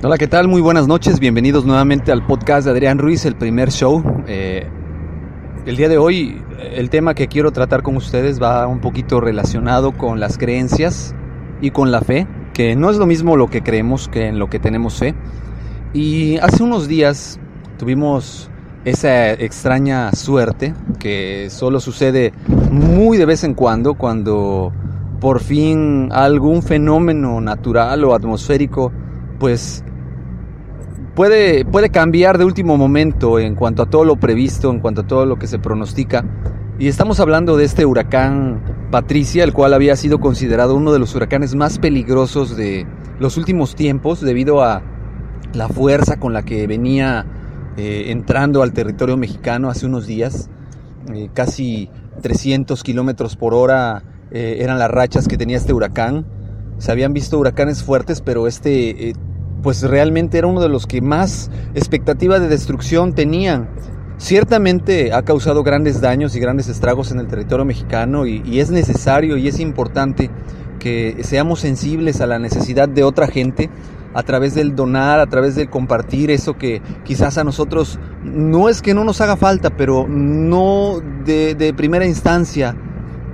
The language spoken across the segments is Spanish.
Hola, ¿qué tal? Muy buenas noches. Bienvenidos nuevamente al podcast de Adrián Ruiz, el primer show. Eh, el día de hoy, el tema que quiero tratar con ustedes va un poquito relacionado con las creencias y con la fe, que no es lo mismo lo que creemos que en lo que tenemos fe. Y hace unos días tuvimos esa extraña suerte que solo sucede muy de vez en cuando, cuando por fin algún fenómeno natural o atmosférico pues puede, puede cambiar de último momento en cuanto a todo lo previsto, en cuanto a todo lo que se pronostica. Y estamos hablando de este huracán Patricia, el cual había sido considerado uno de los huracanes más peligrosos de los últimos tiempos debido a la fuerza con la que venía eh, entrando al territorio mexicano hace unos días. Eh, casi 300 kilómetros por hora eh, eran las rachas que tenía este huracán. Se habían visto huracanes fuertes, pero este pues realmente era uno de los que más expectativa de destrucción tenían. Ciertamente ha causado grandes daños y grandes estragos en el territorio mexicano y, es necesario y es importante que seamos sensibles a la necesidad de otra gente a través del donar, a través del compartir eso que quizás a nosotros no es que no nos haga falta, pero no de, primera instancia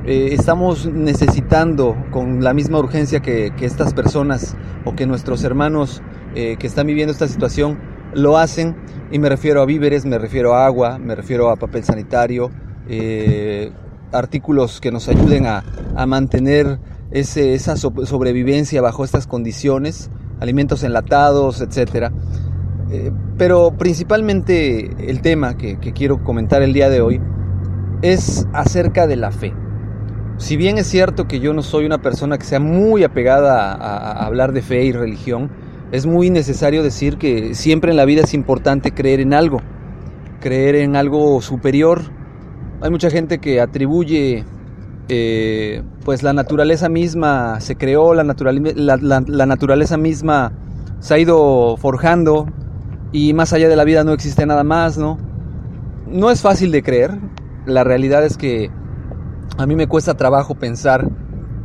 eh, estamos necesitando con la misma urgencia que, estas personas o que nuestros hermanos eh, que están viviendo esta situación lo hacen y me refiero a víveres, me refiero a agua, me refiero a papel sanitario, eh, artículos que nos ayuden a, mantener esa sobrevivencia bajo estas condiciones, alimentos enlatados, etc. Eh, pero principalmente el tema que, quiero comentar el día de hoy es acerca de la fe. Si bien es cierto que yo no soy una persona que sea muy apegada a hablar de fe y religión, es muy necesario decir que siempre en la vida es importante creer en algo, creer en algo superior. Hay mucha gente que atribuye, eh, pues la naturaleza misma se creó, la, la naturaleza misma se ha ido forjando y más allá de la vida no existe nada más, ¿no? No es fácil de creer, la realidad es que a mí me cuesta trabajo pensar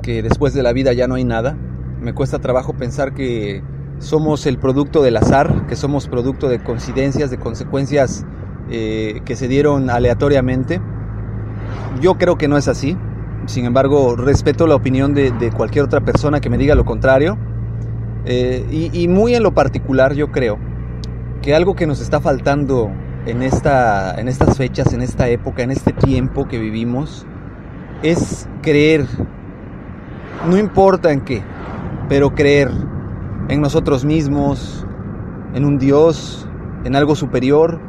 que después de la vida ya no hay nada, me cuesta trabajo pensar que somos el producto del azar, que somos producto de coincidencias, de consecuencias eh, que se dieron aleatoriamente. Yo creo que no es así. Sin embargo, respeto la opinión de, cualquier otra persona que me diga lo contrario. Eh, y, y, muy en lo particular yo creo que algo que nos está faltando en, esta, en estas fechas, en esta época, en este tiempo que vivimos, es creer. No importa en qué, pero creer en nosotros mismos, en un Dios, en algo superior,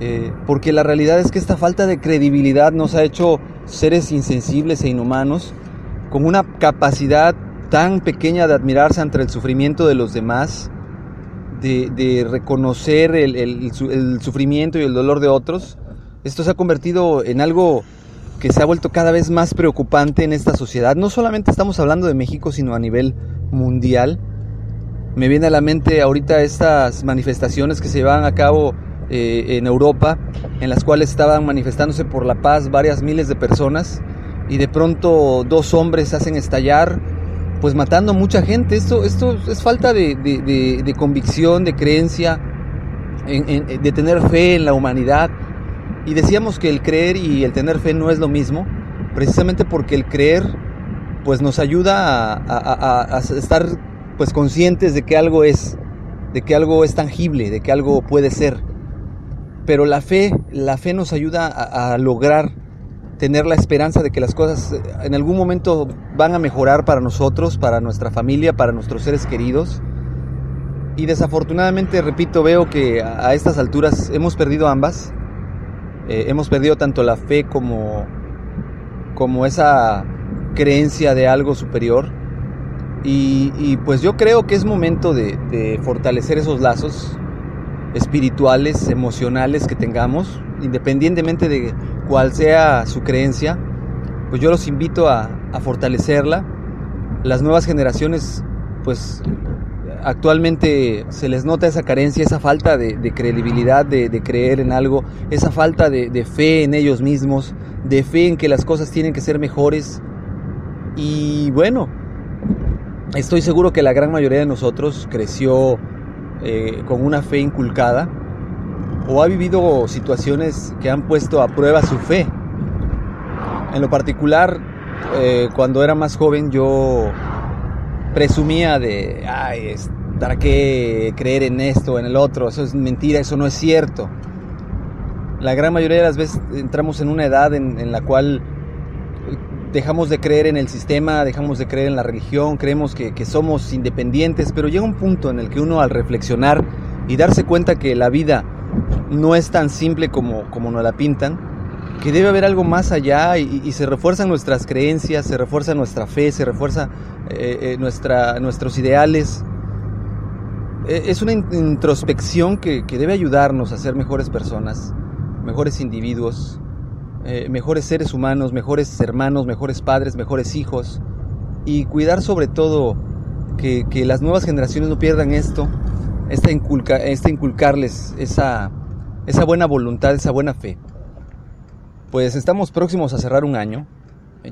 eh, porque la realidad es que esta falta de credibilidad nos ha hecho seres insensibles e inhumanos, con una capacidad tan pequeña de admirarse ante el sufrimiento de los demás, de, reconocer el, sufrimiento y el dolor de otros. Esto se ha convertido en algo que se ha vuelto cada vez más preocupante en esta sociedad. No solamente estamos hablando de México, sino a nivel mundial. Me viene a la mente ahorita estas manifestaciones que se llevan a cabo eh, en Europa, en las cuales estaban manifestándose por la paz varias miles de personas y de pronto dos hombres hacen estallar, pues matando mucha gente. Esto, esto es falta de, convicción, de creencia, de tener fe en la humanidad. Y decíamos que el creer y el tener fe no es lo mismo, precisamente porque el creer pues nos ayuda a estar pues conscientes de que algo es, de que algo es tangible, de que algo puede ser. Pero la fe, la fe nos ayuda a, lograr tener la esperanza de que las cosas eh, en algún momento van a mejorar para nosotros, para nuestra familia, para nuestros seres queridos. Y desafortunadamente, repito, veo que a estas alturas hemos perdido ambas. Eh, hemos perdido tanto la fe como, como esa creencia de algo superior. Y, pues yo creo que es momento de, fortalecer esos lazos espirituales, emocionales que tengamos, independientemente de cuál sea su creencia, pues yo los invito a, fortalecerla. Las nuevas generaciones, pues actualmente se les nota esa carencia, esa falta de, credibilidad, de, creer en algo, esa falta de, fe en ellos mismos, de fe en que las cosas tienen que ser mejores. Y bueno, Estoy seguro que la gran mayoría de nosotros creció eh, con una fe inculcada o ha vivido situaciones que han puesto a prueba su fe. En lo particular, eh, cuando era más joven yo presumía de, ay, ¿para qué creer en esto en el otro? Eso es mentira, eso no es cierto. La gran mayoría de las veces entramos en una edad en, la cual dejamos de creer en el sistema, dejamos de creer en la religión, creemos que, que, somos independientes, pero llega un punto en el que uno al reflexionar y darse cuenta que la vida no es tan simple como, como nos la pintan, que debe haber algo más allá y, se refuerzan nuestras creencias, se refuerza nuestra fe, se refuerza eh, eh, nuestra, nuestros ideales. E, es una introspección que, debe ayudarnos a ser mejores personas, mejores individuos, eh, mejores seres humanos, mejores hermanos, mejores padres, mejores hijos y cuidar sobre todo que, que las nuevas generaciones no pierdan esto, esta, inculca, esta inculcarles esa, esa buena voluntad, esa buena fe. Pues estamos próximos a cerrar un año.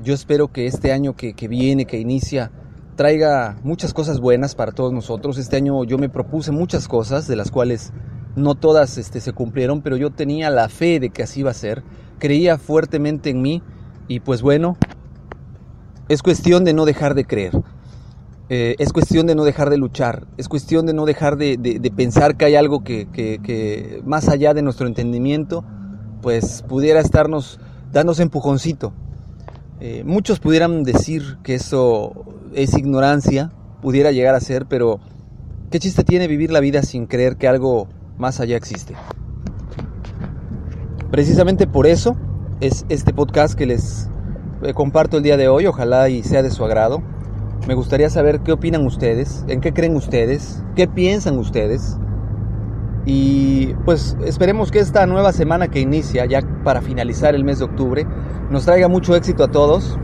Yo espero que este año que, viene, que inicia, traiga muchas cosas buenas para todos nosotros. Este año yo me propuse muchas cosas, de las cuales no todas este, se cumplieron, pero yo tenía la fe de que así iba a ser. Creía fuertemente en mí y pues bueno, es cuestión de no dejar de creer. Eh, es cuestión de no dejar de luchar, es cuestión de no dejar de, pensar que hay algo que, más allá de nuestro entendimiento, pues pudiera estarnos dándose empujoncito. Eh, muchos pudieran decir que eso es ignorancia, pudiera llegar a ser, pero ¿qué chiste tiene vivir la vida sin creer que algo más allá existe? Precisamente por eso es este podcast que les eh, comparto el día de hoy, ojalá y sea de su agrado. Me gustaría saber qué opinan ustedes, en qué creen ustedes, qué piensan ustedes. Y pues esperemos que esta nueva semana que inicia, ya para finalizar el mes de octubre, nos traiga mucho éxito a todos.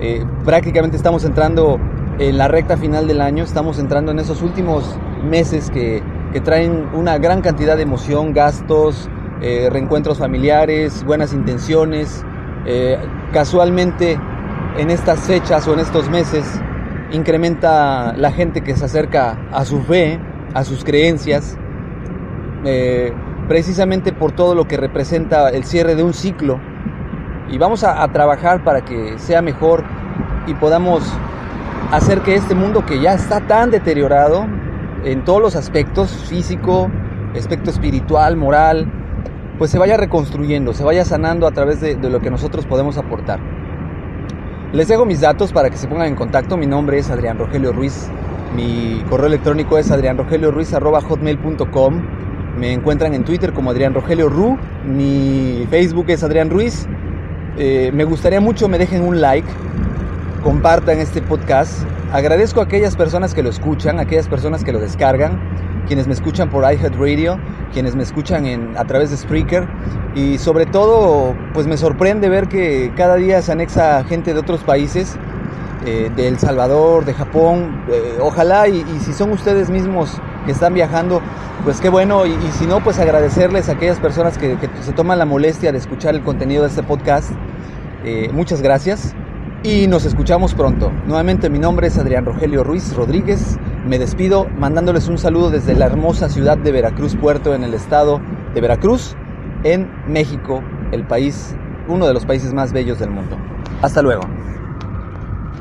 Eh, prácticamente estamos entrando en la recta final del año, estamos entrando en esos últimos meses que, traen una gran cantidad de emoción, gastos, eh, reencuentros familiares, buenas intenciones. Eh, casualmente en estas fechas o en estos meses incrementa la gente que se acerca a su fe, a sus creencias, precisamente por todo lo que representa el cierre de un ciclo. Y vamos a, trabajar para que sea mejor y podamos hacer que este mundo que ya está tan deteriorado en todos los aspectos, físico, aspecto espiritual, moral, pues se vaya reconstruyendo, se vaya sanando a través de lo que nosotros podemos aportar. Les dejo mis datos para que se pongan en contacto. Mi nombre es Adrián Rogelio Ruiz. Mi correo electrónico es adrianrogelioruiz.com. Me encuentran en Twitter como Adrián Rogelio Ru. Mi Facebook es Adrián Ruiz. Eh, me gustaría mucho me dejen un like, compartan este podcast. Agradezco a aquellas personas que lo escuchan, a aquellas personas que lo descargan quienes me escuchan por iHeartRadio, quienes me escuchan a través de Spreaker y sobre todo pues me sorprende ver que cada día se anexa gente de otros países, eh, de El Salvador, de Japón, eh, ojalá y, si son ustedes mismos que están viajando, pues qué bueno y, si no pues agradecerles a aquellas personas que, se toman la molestia de escuchar el contenido de este podcast. Eh, muchas gracias y nos escuchamos pronto. Nuevamente mi nombre es Adrián Rogelio Ruiz Rodríguez. Me despido mandándoles un saludo desde la hermosa ciudad de Veracruz Puerto en el estado de Veracruz, en México, el país, uno de los países más bellos del mundo. Hasta luego.